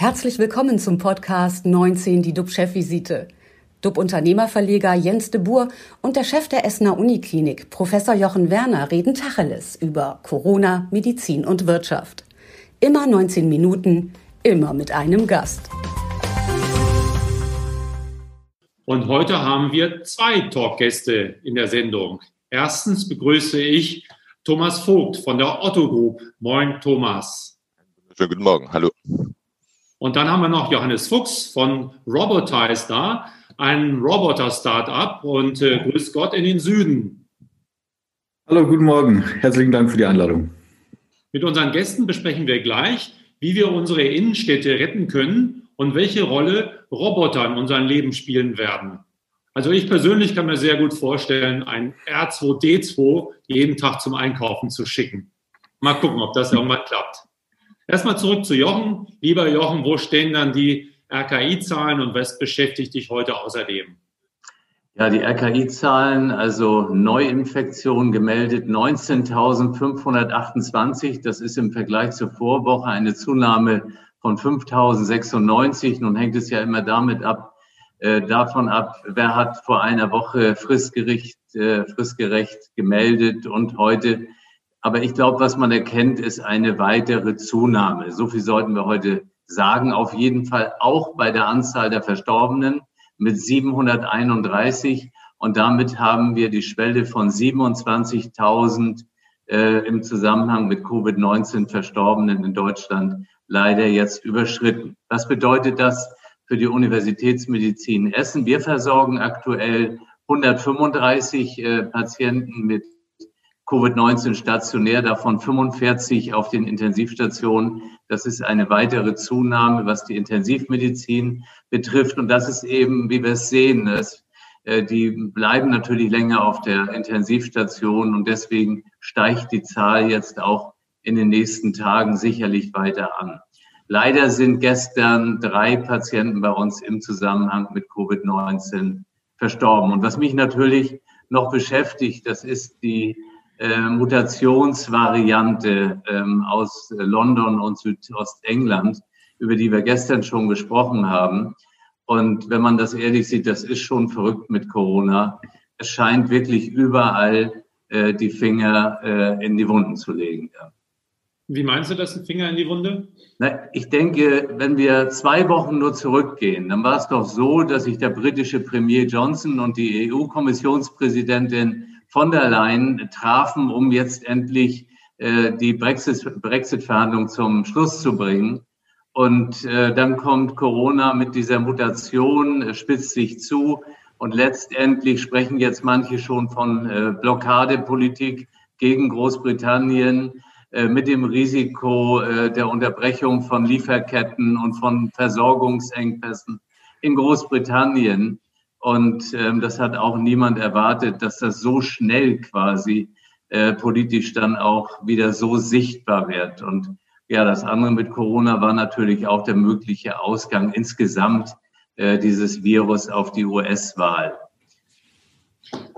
Herzlich willkommen zum Podcast 19, die DUB-Chefvisite. DUB-Unternehmerverleger Jens de Boer und der Chef der Essener Uniklinik, Professor Jochen Werner, reden Tacheles über Corona, Medizin und Wirtschaft. Immer 19 Minuten, immer mit einem Gast. Und heute haben wir zwei Talkgäste in der Sendung. Erstens begrüße ich Thomas Vogt von der Otto Group. Moin, Thomas. Schönen guten Morgen. Hallo. Und dann haben wir noch Johannes Fuchs von Robotize da ein Roboter-Startup und äh, grüß Gott in den Süden. Hallo, guten Morgen. Herzlichen Dank für die Einladung. Mit unseren Gästen besprechen wir gleich, wie wir unsere Innenstädte retten können und welche Rolle Roboter in unserem Leben spielen werden. Also ich persönlich kann mir sehr gut vorstellen, ein R2D2 jeden Tag zum Einkaufen zu schicken. Mal gucken, ob das irgendwann klappt. Erstmal zurück zu Jochen. Lieber Jochen, wo stehen dann die RKI-Zahlen und was beschäftigt dich heute außerdem? Ja, die RKI-Zahlen, also Neuinfektionen gemeldet 19.528. Das ist im Vergleich zur Vorwoche eine Zunahme von 5.096. Nun hängt es ja immer damit ab, äh, davon ab, wer hat vor einer Woche fristgerecht, äh, fristgerecht gemeldet und heute. Aber ich glaube, was man erkennt, ist eine weitere Zunahme. So viel sollten wir heute sagen auf jeden Fall auch bei der Anzahl der Verstorbenen mit 731 und damit haben wir die Schwelle von 27.000 äh, im Zusammenhang mit Covid-19 Verstorbenen in Deutschland leider jetzt überschritten. Was bedeutet das für die Universitätsmedizin Essen? Wir versorgen aktuell 135 äh, Patienten mit Covid-19 stationär, davon 45 auf den Intensivstationen. Das ist eine weitere Zunahme, was die Intensivmedizin betrifft. Und das ist eben, wie wir es sehen, dass, äh, die bleiben natürlich länger auf der Intensivstation und deswegen steigt die Zahl jetzt auch in den nächsten Tagen sicherlich weiter an. Leider sind gestern drei Patienten bei uns im Zusammenhang mit Covid-19 verstorben. Und was mich natürlich noch beschäftigt, das ist die äh, Mutationsvariante ähm, aus London und Südostengland, über die wir gestern schon gesprochen haben. Und wenn man das ehrlich sieht, das ist schon verrückt mit Corona. Es scheint wirklich überall äh, die Finger äh, in die Wunden zu legen. Ja. Wie meinst du das, ein Finger in die Wunde? Na, ich denke, wenn wir zwei Wochen nur zurückgehen, dann war es doch so, dass sich der britische Premier Johnson und die EU-Kommissionspräsidentin von der Leyen trafen, um jetzt endlich äh, die Brexit-Verhandlungen Brexit zum Schluss zu bringen. Und äh, dann kommt Corona mit dieser Mutation, äh, spitzt sich zu. Und letztendlich sprechen jetzt manche schon von äh, Blockadepolitik gegen Großbritannien äh, mit dem Risiko äh, der Unterbrechung von Lieferketten und von Versorgungsengpässen in Großbritannien. Und ähm, das hat auch niemand erwartet, dass das so schnell quasi äh, politisch dann auch wieder so sichtbar wird. Und ja, das andere mit Corona war natürlich auch der mögliche Ausgang insgesamt äh, dieses Virus auf die US-Wahl.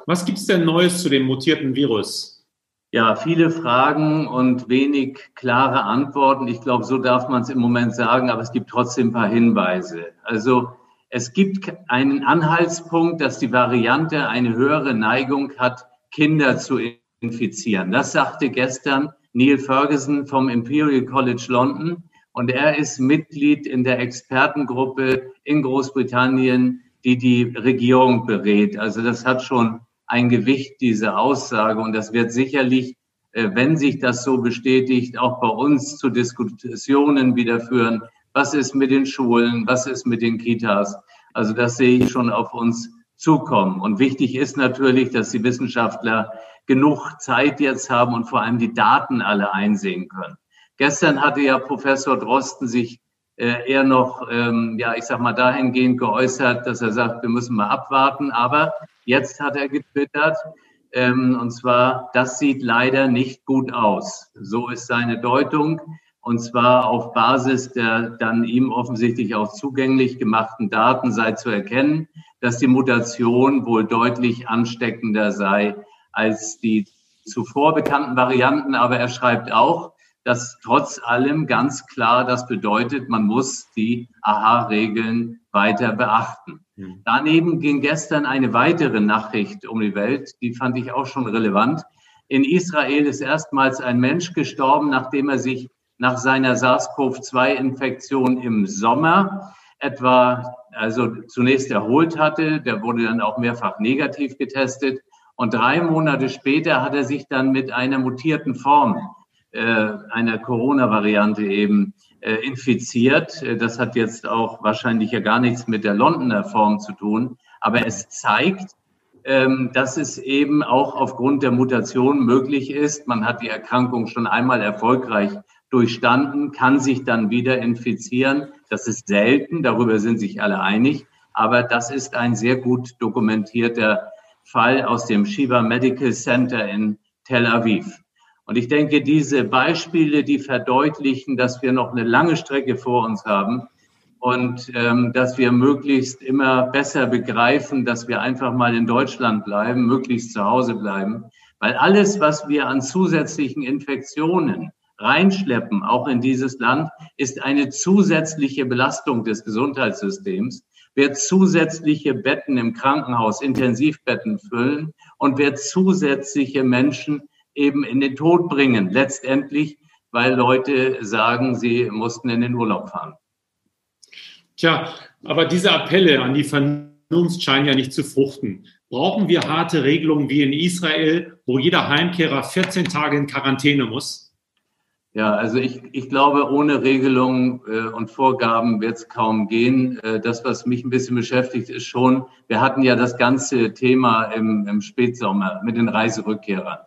Was gibt es denn Neues zu dem mutierten Virus? Ja, viele Fragen und wenig klare Antworten. Ich glaube, so darf man es im Moment sagen, aber es gibt trotzdem ein paar Hinweise. Also es gibt einen Anhaltspunkt, dass die Variante eine höhere Neigung hat, Kinder zu infizieren. Das sagte gestern Neil Ferguson vom Imperial College London. Und er ist Mitglied in der Expertengruppe in Großbritannien, die die Regierung berät. Also das hat schon ein Gewicht, diese Aussage. Und das wird sicherlich, äh, wenn sich das so bestätigt, auch bei uns zu Diskussionen wieder führen, was ist mit den Schulen? Was ist mit den Kitas? Also das sehe ich schon auf uns zukommen. Und wichtig ist natürlich, dass die Wissenschaftler genug Zeit jetzt haben und vor allem die Daten alle einsehen können. Gestern hatte ja Professor Drosten sich äh, eher noch, ähm, ja, ich sag mal, dahingehend geäußert, dass er sagt, wir müssen mal abwarten. Aber jetzt hat er getwittert, ähm, und zwar, das sieht leider nicht gut aus. So ist seine Deutung und zwar auf Basis der dann ihm offensichtlich auch zugänglich gemachten Daten sei zu erkennen, dass die Mutation wohl deutlich ansteckender sei als die zuvor bekannten Varianten. Aber er schreibt auch, dass trotz allem ganz klar das bedeutet, man muss die AHA-Regeln weiter beachten. Mhm. Daneben ging gestern eine weitere Nachricht um die Welt, die fand ich auch schon relevant. In Israel ist erstmals ein Mensch gestorben, nachdem er sich nach seiner SARS-CoV-2-Infektion im Sommer etwa also zunächst erholt hatte. Der wurde dann auch mehrfach negativ getestet. Und drei Monate später hat er sich dann mit einer mutierten Form äh, einer Corona-Variante eben äh, infiziert. Das hat jetzt auch wahrscheinlich ja gar nichts mit der Londoner Form zu tun. Aber es zeigt, ähm, dass es eben auch aufgrund der Mutation möglich ist. Man hat die Erkrankung schon einmal erfolgreich durchstanden, kann sich dann wieder infizieren. Das ist selten, darüber sind sich alle einig. Aber das ist ein sehr gut dokumentierter Fall aus dem Shiva Medical Center in Tel Aviv. Und ich denke, diese Beispiele, die verdeutlichen, dass wir noch eine lange Strecke vor uns haben und ähm, dass wir möglichst immer besser begreifen, dass wir einfach mal in Deutschland bleiben, möglichst zu Hause bleiben. Weil alles, was wir an zusätzlichen Infektionen reinschleppen, auch in dieses Land, ist eine zusätzliche Belastung des Gesundheitssystems, wird zusätzliche Betten im Krankenhaus, Intensivbetten füllen und wird zusätzliche Menschen eben in den Tod bringen, letztendlich, weil Leute sagen, sie mussten in den Urlaub fahren. Tja, aber diese Appelle an die Vernunft scheinen ja nicht zu fruchten. Brauchen wir harte Regelungen wie in Israel, wo jeder Heimkehrer 14 Tage in Quarantäne muss? Ja, also ich, ich glaube, ohne Regelungen äh, und Vorgaben wird es kaum gehen. Äh, das, was mich ein bisschen beschäftigt, ist schon, wir hatten ja das ganze Thema im, im Spätsommer mit den Reiserückkehrern.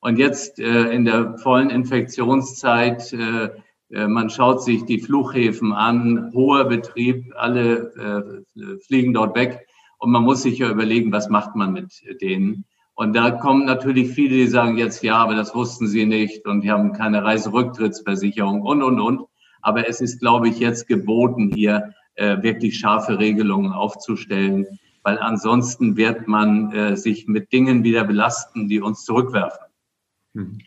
Und jetzt äh, in der vollen Infektionszeit, äh, äh man schaut sich die Flughäfen an, hoher Betrieb, alle äh, fliegen dort weg. Und man muss sich ja überlegen, was macht man mit denen. Und da kommen natürlich viele, die sagen jetzt, ja, aber das wussten sie nicht und die haben keine Reiserücktrittsversicherung und, und, und. Aber es ist, glaube ich, jetzt geboten, hier äh, wirklich scharfe Regelungen aufzustellen, weil ansonsten wird man äh, sich mit Dingen wieder belasten, die uns zurückwerfen. Hm.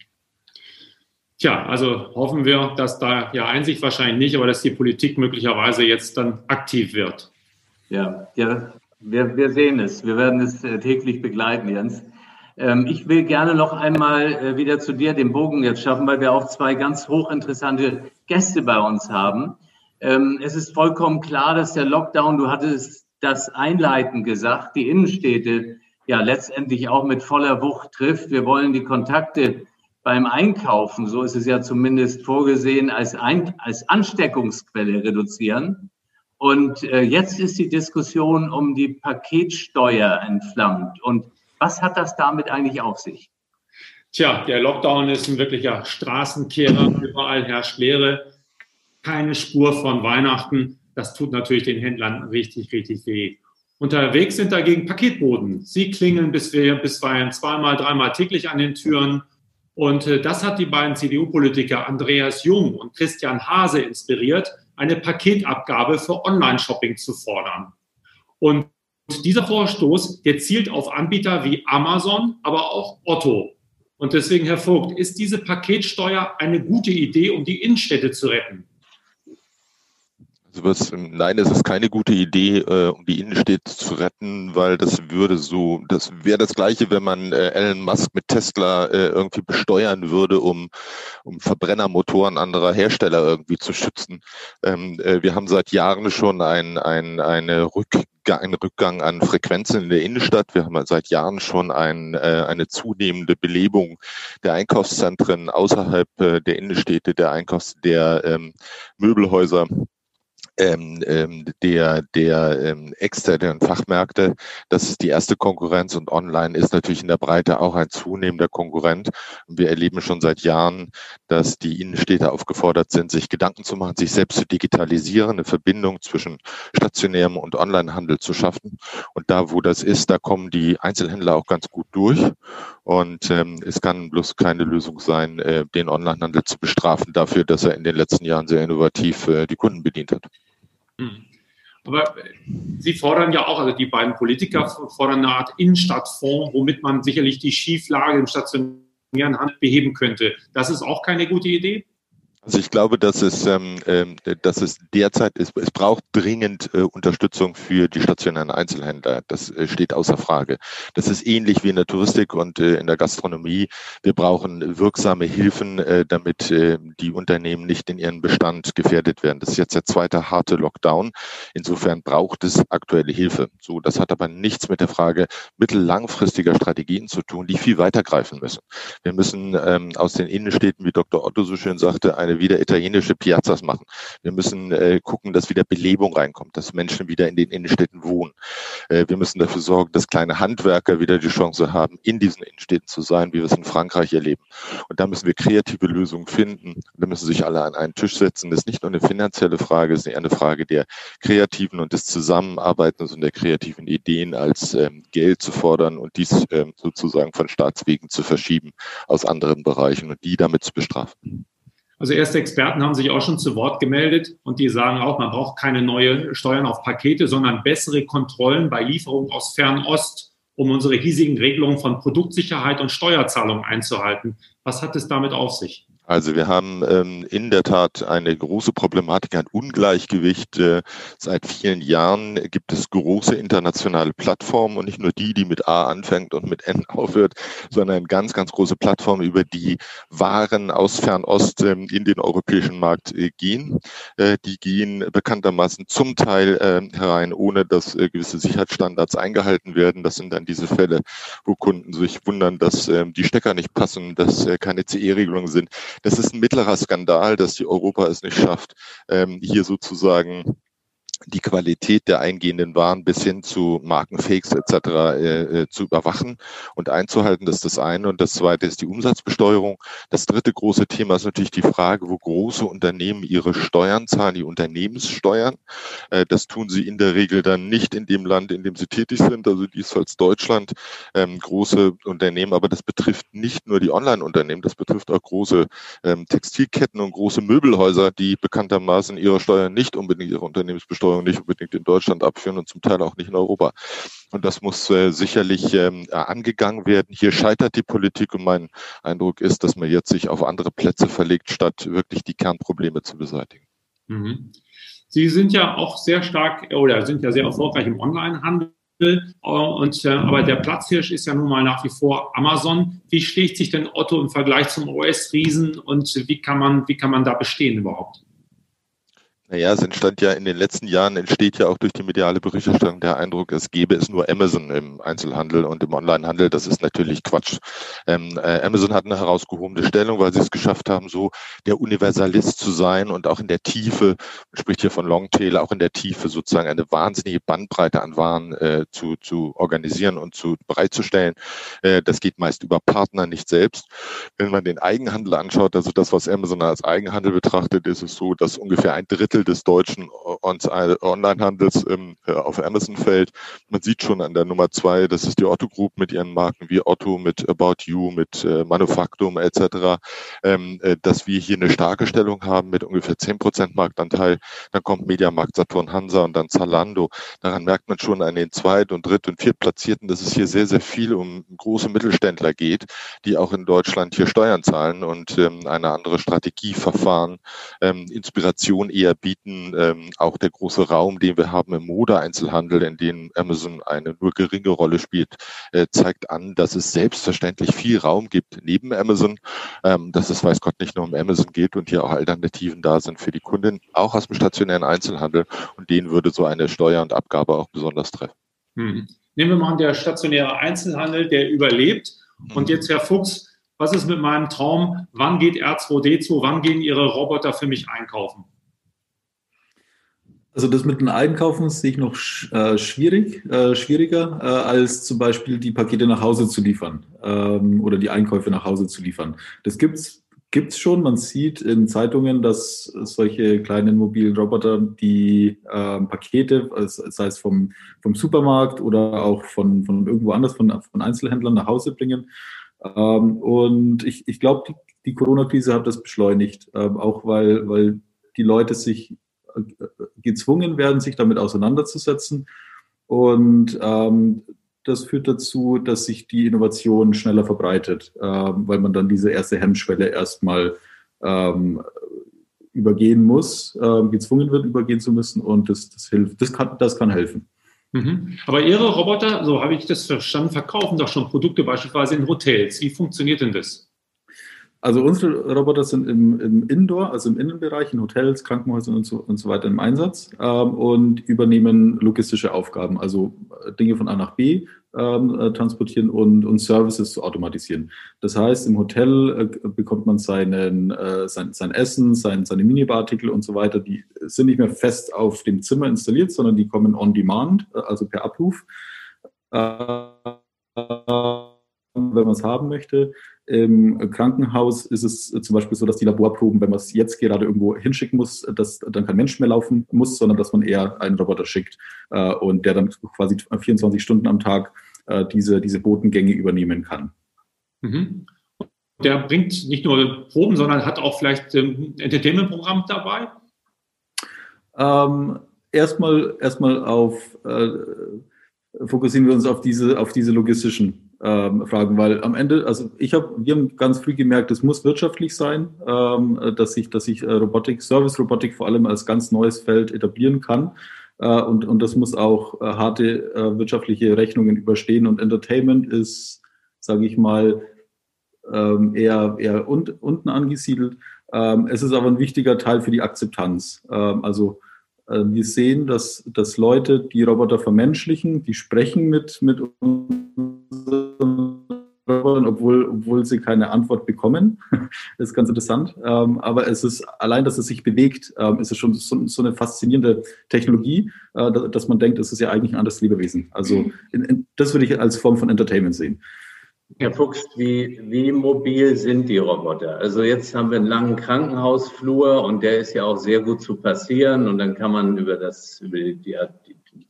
Tja, also hoffen wir, dass da ja Einsicht wahrscheinlich nicht, aber dass die Politik möglicherweise jetzt dann aktiv wird. Ja, ja wir, wir sehen es. Wir werden es äh, täglich begleiten, Jens. Ähm, ich will gerne noch einmal äh, wieder zu dir den Bogen jetzt schaffen, weil wir auch zwei ganz hochinteressante Gäste bei uns haben. Ähm, es ist vollkommen klar, dass der Lockdown, du hattest das Einleiten gesagt, die Innenstädte ja letztendlich auch mit voller Wucht trifft. Wir wollen die Kontakte beim Einkaufen, so ist es ja zumindest vorgesehen, als, Ein als Ansteckungsquelle reduzieren. Und äh, jetzt ist die Diskussion um die Paketsteuer entflammt. Und was hat das damit eigentlich auf sich? Tja, der Lockdown ist ein wirklicher Straßenkehrer. Überall herrscht Leere. Keine Spur von Weihnachten. Das tut natürlich den Händlern richtig, richtig weh. Unterwegs sind dagegen Paketboden. Sie klingeln bis bisweilen zweimal, dreimal täglich an den Türen. Und äh, das hat die beiden CDU-Politiker Andreas Jung und Christian Hase inspiriert, eine Paketabgabe für Online-Shopping zu fordern. Und dieser Vorstoß, der zielt auf Anbieter wie Amazon, aber auch Otto. Und deswegen, Herr Vogt, ist diese Paketsteuer eine gute Idee, um die Innenstädte zu retten? Also was, nein, es ist keine gute Idee, äh, um die Innenstädte zu retten, weil das würde so, das wäre das Gleiche, wenn man äh, Elon Musk mit Tesla äh, irgendwie besteuern würde, um, um Verbrennermotoren anderer Hersteller irgendwie zu schützen. Ähm, äh, wir haben seit Jahren schon ein, ein, eine Rück, einen Rückgang an Frequenzen in der Innenstadt. Wir haben seit Jahren schon ein, äh, eine zunehmende Belebung der Einkaufszentren außerhalb äh, der Innenstädte, der Einkaufs der ähm, Möbelhäuser ähm, ähm, der, der ähm, externen Fachmärkte. Das ist die erste Konkurrenz und online ist natürlich in der Breite auch ein zunehmender Konkurrent. Und wir erleben schon seit Jahren, dass die Innenstädte aufgefordert sind, sich Gedanken zu machen, sich selbst zu digitalisieren, eine Verbindung zwischen stationärem und Onlinehandel zu schaffen. Und da, wo das ist, da kommen die Einzelhändler auch ganz gut durch. Und ähm, es kann bloß keine Lösung sein, äh, den Onlinehandel zu bestrafen dafür, dass er in den letzten Jahren sehr innovativ äh, die Kunden bedient hat. Hm. Aber Sie fordern ja auch, also die beiden Politiker fordern eine Art Innenstadtfonds, womit man sicherlich die Schieflage im stationären Handel beheben könnte. Das ist auch keine gute Idee? Also ich glaube, dass es, ähm, ähm, dass es derzeit ist, es braucht dringend äh, Unterstützung für die stationären Einzelhändler. Das äh, steht außer Frage. Das ist ähnlich wie in der Touristik und äh, in der Gastronomie. Wir brauchen wirksame Hilfen, äh, damit äh, die Unternehmen nicht in ihren Bestand gefährdet werden. Das ist jetzt der zweite harte Lockdown. Insofern braucht es aktuelle Hilfe. So, das hat aber nichts mit der Frage mittellangfristiger Strategien zu tun, die viel weiter greifen müssen. Wir müssen ähm, aus den Innenstädten, wie Dr. Otto so schön sagte, eine wieder italienische Piazzas machen. Wir müssen äh, gucken, dass wieder Belebung reinkommt, dass Menschen wieder in den Innenstädten wohnen. Äh, wir müssen dafür sorgen, dass kleine Handwerker wieder die Chance haben, in diesen Innenstädten zu sein, wie wir es in Frankreich erleben. Und da müssen wir kreative Lösungen finden. Da müssen sich alle an einen Tisch setzen. Das ist nicht nur eine finanzielle Frage, es ist eher eine Frage der kreativen und des Zusammenarbeitens und der kreativen Ideen als ähm, Geld zu fordern und dies ähm, sozusagen von Staatswegen zu verschieben aus anderen Bereichen und die damit zu bestrafen. Also erste Experten haben sich auch schon zu Wort gemeldet und die sagen auch, man braucht keine neue Steuern auf Pakete, sondern bessere Kontrollen bei Lieferungen aus Fernost, um unsere hiesigen Regelungen von Produktsicherheit und Steuerzahlung einzuhalten. Was hat es damit auf sich? Also wir haben ähm, in der Tat eine große Problematik, ein Ungleichgewicht. Äh, seit vielen Jahren gibt es große internationale Plattformen und nicht nur die, die mit A anfängt und mit N aufhört, sondern ganz, ganz große Plattformen, über die Waren aus Fernost ähm, in den europäischen Markt äh, gehen. Äh, die gehen bekanntermaßen zum Teil äh, herein, ohne dass äh, gewisse Sicherheitsstandards eingehalten werden. Das sind dann diese Fälle, wo Kunden sich wundern, dass äh, die Stecker nicht passen, dass äh, keine CE-Regelungen sind das ist ein mittlerer Skandal, dass die Europa es nicht schafft, ähm, hier sozusagen die Qualität der eingehenden Waren bis hin zu Markenfakes etc. Äh, äh, zu überwachen und einzuhalten. Das ist das eine. Und das zweite ist die Umsatzbesteuerung. Das dritte große Thema ist natürlich die Frage, wo große Unternehmen ihre Steuern zahlen, die Unternehmenssteuern. Äh, das tun sie in der Regel dann nicht in dem Land, in dem sie tätig sind. Also dies als Deutschland ähm, große Unternehmen. Aber das betrifft nicht nur die Online-Unternehmen, das betrifft auch große ähm, Textilketten und große Möbelhäuser, die bekanntermaßen ihre Steuern nicht unbedingt ihre Unternehmensbesteuerung Steuerung nicht unbedingt in Deutschland abführen und zum Teil auch nicht in Europa. Und das muss äh, sicherlich ähm, angegangen werden. Hier scheitert die Politik und mein Eindruck ist, dass man jetzt sich auf andere Plätze verlegt, statt wirklich die Kernprobleme zu beseitigen. Mhm. Sie sind ja auch sehr stark oder sind ja sehr erfolgreich im Onlinehandel. Und, äh, aber der Platzhirsch ist ja nun mal nach wie vor Amazon. Wie schlägt sich denn Otto im Vergleich zum OS-Riesen und wie kann man, wie kann man da bestehen überhaupt? Naja, es entstand ja in den letzten Jahren, entsteht ja auch durch die mediale Berichterstattung der Eindruck, es gäbe es nur Amazon im Einzelhandel und im Onlinehandel. Das ist natürlich Quatsch. Ähm, äh, Amazon hat eine herausgehobene Stellung, weil sie es geschafft haben, so der Universalist zu sein und auch in der Tiefe, man spricht hier von Longtail, auch in der Tiefe sozusagen eine wahnsinnige Bandbreite an Waren äh, zu, zu organisieren und zu bereitzustellen. Äh, das geht meist über Partner, nicht selbst. Wenn man den Eigenhandel anschaut, also das, was Amazon als Eigenhandel betrachtet, ist es so, dass ungefähr ein Drittel Drittel des deutschen Onlinehandels äh, auf Amazon fällt. Man sieht schon an der Nummer zwei, das ist die Otto Group mit ihren Marken wie Otto, mit About You, mit äh, Manufaktum etc., ähm, äh, dass wir hier eine starke Stellung haben mit ungefähr zehn Prozent Marktanteil. Dann kommt Mediamarkt, Saturn, Hansa und dann Zalando. Daran merkt man schon an den Zweit- und Dritt- und Viertplatzierten, dass es hier sehr, sehr viel um große Mittelständler geht, die auch in Deutschland hier Steuern zahlen und ähm, eine andere Strategie verfahren, ähm, Inspiration eher bieten. Ähm, auch der große Raum, den wir haben im Mode-Einzelhandel, in dem Amazon eine nur geringe Rolle spielt, äh, zeigt an, dass es selbstverständlich viel Raum gibt neben Amazon, ähm, dass es weiß Gott nicht nur um Amazon geht und hier auch Alternativen da sind für die Kunden, auch aus dem stationären Einzelhandel. Und den würde so eine Steuer und Abgabe auch besonders treffen. Hm. Nehmen wir mal an, der stationäre Einzelhandel, der überlebt. Und jetzt, Herr Fuchs, was ist mit meinem Traum? Wann geht R2D2? Wann gehen Ihre Roboter für mich einkaufen? Also das mit den Einkaufen sehe ich noch äh, schwierig, äh, schwieriger, äh, als zum Beispiel die Pakete nach Hause zu liefern ähm, oder die Einkäufe nach Hause zu liefern. Das gibt's gibt's schon. Man sieht in Zeitungen, dass solche kleinen mobilen Roboter die ähm, Pakete, sei es vom, vom Supermarkt oder auch von, von irgendwo anders, von, von Einzelhändlern nach Hause bringen. Ähm, und ich, ich glaube, die, die Corona-Krise hat das beschleunigt, ähm, auch weil, weil die Leute sich gezwungen werden, sich damit auseinanderzusetzen. Und ähm, das führt dazu, dass sich die Innovation schneller verbreitet, ähm, weil man dann diese erste Hemmschwelle erstmal ähm, übergehen muss, äh, gezwungen wird, übergehen zu müssen und das, das hilft, das kann, das kann helfen. Mhm. Aber Ihre Roboter, so habe ich das verstanden, verkaufen doch schon Produkte beispielsweise in Hotels. Wie funktioniert denn das? Also unsere Roboter sind im, im Indoor, also im Innenbereich, in Hotels, Krankenhäusern und so, und so weiter im Einsatz ähm, und übernehmen logistische Aufgaben, also äh, Dinge von A nach B ähm, äh, transportieren und, und Services zu automatisieren. Das heißt, im Hotel äh, bekommt man seinen, äh, sein, sein Essen, sein, seine Minibarartikel und so weiter. Die sind nicht mehr fest auf dem Zimmer installiert, sondern die kommen on demand, äh, also per Abruf. Äh, wenn man es haben möchte. Im Krankenhaus ist es zum Beispiel so, dass die Laborproben, wenn man es jetzt gerade irgendwo hinschicken muss, dass dann kein Mensch mehr laufen muss, sondern dass man eher einen Roboter schickt äh, und der dann quasi 24 Stunden am Tag äh, diese, diese Botengänge übernehmen kann. Mhm. Der bringt nicht nur Proben, sondern hat auch vielleicht ein ähm, Entertainment-Programm dabei? Ähm, erstmal, erstmal auf, äh, fokussieren wir uns auf diese, auf diese logistischen ähm, Fragen, weil am Ende, also ich habe, wir haben ganz früh gemerkt, es muss wirtschaftlich sein, ähm, dass sich, dass sich äh, Robotik, Service Robotik vor allem als ganz neues Feld etablieren kann. Äh, und, und das muss auch äh, harte äh, wirtschaftliche Rechnungen überstehen. Und Entertainment ist, sage ich mal, ähm, eher, eher un, unten angesiedelt. Ähm, es ist aber ein wichtiger Teil für die Akzeptanz. Ähm, also äh, wir sehen, dass, dass Leute, die Roboter vermenschlichen, die sprechen mit, mit Robotern, obwohl, obwohl sie keine Antwort bekommen. Das ist ganz interessant. Ähm, aber es ist allein, dass es sich bewegt, ähm, ist es schon so, so eine faszinierende Technologie, äh, dass man denkt, es ist ja eigentlich ein anderes Lebewesen. Also in, in, das würde ich als Form von Entertainment sehen. Herr Fuchs, wie, wie mobil sind die Roboter? Also jetzt haben wir einen langen Krankenhausflur und der ist ja auch sehr gut zu passieren und dann kann man über das, über die, die,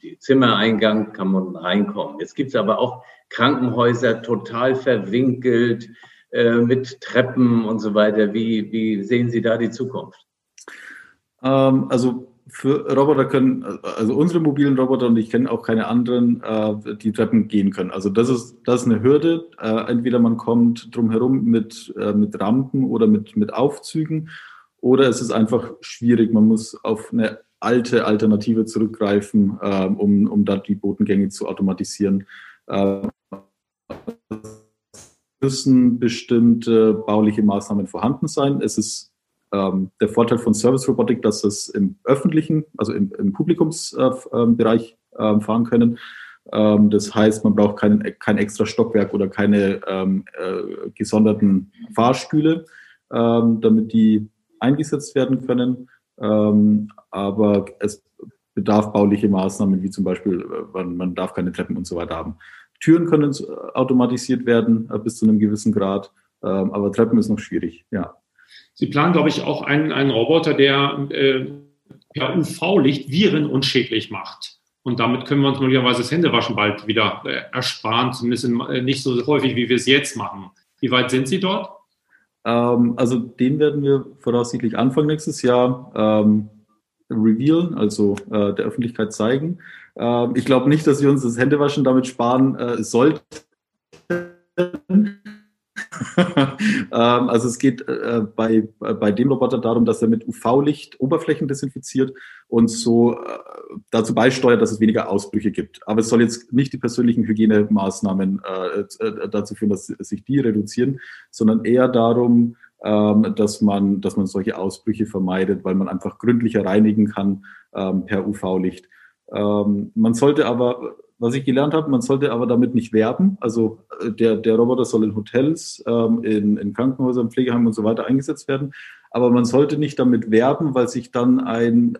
die Zimmereingang kann man reinkommen. Jetzt gibt es aber auch Krankenhäuser total verwinkelt äh, mit Treppen und so weiter. Wie, wie sehen Sie da die Zukunft? Ähm, also für Roboter können, also unsere mobilen Roboter und ich kenne auch keine anderen, äh, die Treppen gehen können. Also das ist, das ist eine Hürde. Äh, entweder man kommt drumherum mit, äh, mit Rampen oder mit, mit Aufzügen oder es ist einfach schwierig. Man muss auf eine alte Alternative zurückgreifen, äh, um, um da die Botengänge zu automatisieren. Äh, müssen bestimmte bauliche Maßnahmen vorhanden sein. Es ist ähm, der Vorteil von Service Robotik, dass es im öffentlichen, also im, im Publikumsbereich äh, äh, fahren können. Ähm, das heißt, man braucht kein, kein extra Stockwerk oder keine ähm, äh, gesonderten Fahrstühle, ähm, damit die eingesetzt werden können. Ähm, aber es bedarf bauliche Maßnahmen, wie zum Beispiel, äh, man, man darf keine Treppen und so weiter haben. Türen können automatisiert werden äh, bis zu einem gewissen Grad, ähm, aber Treppen ist noch schwierig, ja. Sie planen, glaube ich, auch einen, einen Roboter, der äh, per UV-Licht Viren unschädlich macht. Und damit können wir uns möglicherweise das Händewaschen bald wieder äh, ersparen, zumindest in, äh, nicht so häufig, wie wir es jetzt machen. Wie weit sind Sie dort? Ähm, also den werden wir voraussichtlich Anfang nächstes Jahr ähm, revealen, also äh, der Öffentlichkeit zeigen. Ähm, ich glaube nicht, dass wir uns das Händewaschen damit sparen äh, sollten. ähm, also es geht äh, bei, bei dem Roboter darum, dass er mit UV-Licht Oberflächen desinfiziert und so äh, dazu beisteuert, dass es weniger Ausbrüche gibt. Aber es soll jetzt nicht die persönlichen Hygienemaßnahmen äh, äh dazu führen, dass sich die reduzieren, sondern eher darum, dass, man, dass man solche Ausbrüche vermeidet, weil man einfach gründlicher reinigen kann ähm, per UV-Licht. Ähm, man sollte aber, was ich gelernt habe, man sollte aber damit nicht werben. Also äh, der, der Roboter soll in Hotels, ähm, in, in Krankenhäusern, Pflegeheimen und so weiter eingesetzt werden. Aber man sollte nicht damit werben, weil sich dann ein,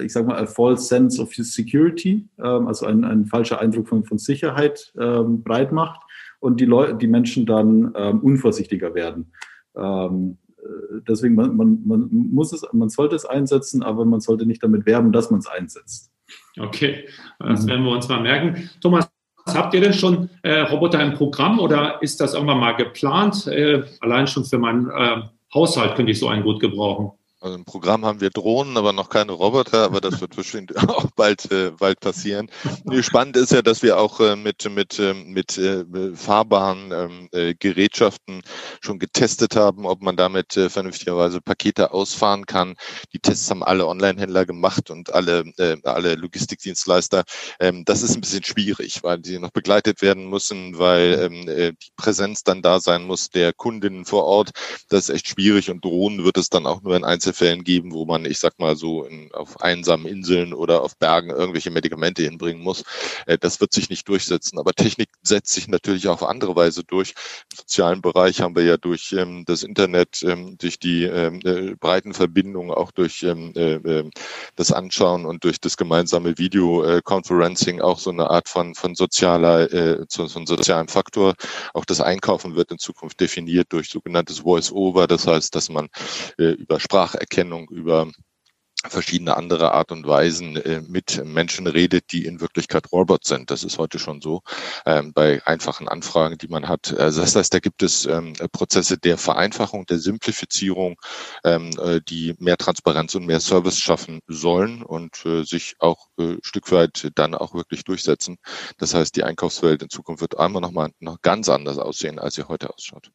ich sage mal, a false sense of security, ähm, also ein, ein falscher Eindruck von, von Sicherheit ähm, breit macht und die Leute, die Menschen dann ähm, unvorsichtiger werden. Ähm, äh, deswegen, man, man, man, muss es, man sollte es einsetzen, aber man sollte nicht damit werben, dass man es einsetzt. Okay, das mhm. werden wir uns mal merken. Thomas, habt ihr denn schon äh, Roboter im Programm oder ist das irgendwann mal geplant? Äh, allein schon für meinen äh, Haushalt könnte ich so einen gut gebrauchen. Also im Programm haben wir Drohnen, aber noch keine Roboter, aber das wird bestimmt auch bald, äh, bald passieren. Spannend ist ja, dass wir auch äh, mit, mit, ähm, mit äh, fahrbaren ähm, äh, Gerätschaften schon getestet haben, ob man damit äh, vernünftigerweise Pakete ausfahren kann. Die Tests haben alle Online-Händler gemacht und alle, äh, alle Logistikdienstleister. Ähm, das ist ein bisschen schwierig, weil die noch begleitet werden müssen, weil ähm, äh, die Präsenz dann da sein muss der Kundinnen vor Ort. Das ist echt schwierig und Drohnen wird es dann auch nur in Einzel Einzelfällen geben, wo man, ich sag mal so, in, auf einsamen Inseln oder auf Bergen irgendwelche Medikamente hinbringen muss. Äh, das wird sich nicht durchsetzen. Aber Technik setzt sich natürlich auf andere Weise durch. Im sozialen Bereich haben wir ja durch ähm, das Internet, ähm, durch die ähm, äh, breiten Verbindungen, auch durch ähm, äh, ähm, das Anschauen und durch das gemeinsame Videoconferencing auch so eine Art von, von sozialer, äh, so, so einen sozialen Faktor. Auch das Einkaufen wird in Zukunft definiert durch sogenanntes Voice-Over. Das heißt, dass man äh, über Sprache Spracherkennung, über verschiedene andere Art und Weisen äh, mit Menschen redet, die in Wirklichkeit Robots sind. Das ist heute schon so ähm, bei einfachen Anfragen, die man hat. Also das heißt, da gibt es ähm, Prozesse der Vereinfachung, der Simplifizierung, ähm, äh, die mehr Transparenz und mehr Service schaffen sollen und äh, sich auch äh, Stück weit dann auch wirklich durchsetzen. Das heißt, die Einkaufswelt in Zukunft wird einmal noch mal noch ganz anders aussehen, als sie heute ausschaut.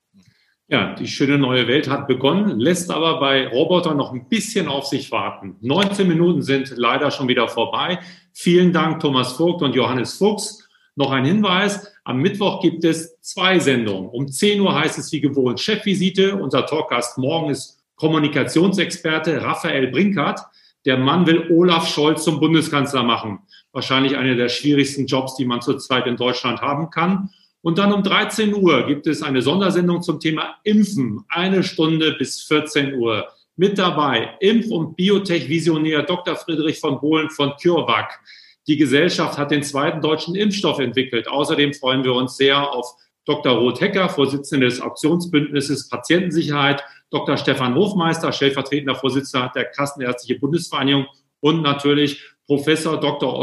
Ja, die schöne neue Welt hat begonnen, lässt aber bei Robotern noch ein bisschen auf sich warten. 19 Minuten sind leider schon wieder vorbei. Vielen Dank, Thomas Vogt und Johannes Fuchs. Noch ein Hinweis. Am Mittwoch gibt es zwei Sendungen. Um 10 Uhr heißt es wie gewohnt Chefvisite. Unser Talkgast morgen ist Kommunikationsexperte Raphael Brinkert. Der Mann will Olaf Scholz zum Bundeskanzler machen. Wahrscheinlich einer der schwierigsten Jobs, die man zurzeit in Deutschland haben kann. Und dann um 13 Uhr gibt es eine Sondersendung zum Thema Impfen, eine Stunde bis 14 Uhr. Mit dabei Impf- und Biotech-Visionär Dr. Friedrich von Bohlen von CureVac. Die Gesellschaft hat den zweiten deutschen Impfstoff entwickelt. Außerdem freuen wir uns sehr auf Dr. Roth-Hecker, Vorsitzender des Auktionsbündnisses Patientensicherheit, Dr. Stefan Hofmeister, stellvertretender Vorsitzender der Kassenärztliche Bundesvereinigung und natürlich Professor Dr.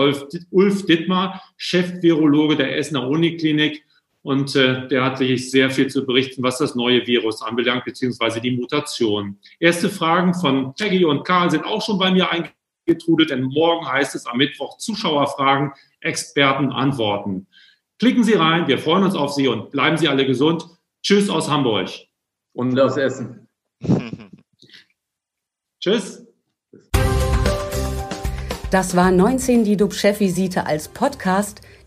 Ulf Dittmar, Chef-Virologe der Essener Uniklinik und äh, der hat sich sehr viel zu berichten, was das neue Virus anbelangt, beziehungsweise die Mutation. Erste Fragen von Peggy und Karl sind auch schon bei mir eingetrudelt, denn morgen heißt es am Mittwoch Zuschauerfragen, Experten antworten. Klicken Sie rein, wir freuen uns auf Sie und bleiben Sie alle gesund. Tschüss aus Hamburg. Und aus Essen. Tschüss. Das war 19 die DUB-Chefvisite als Podcast.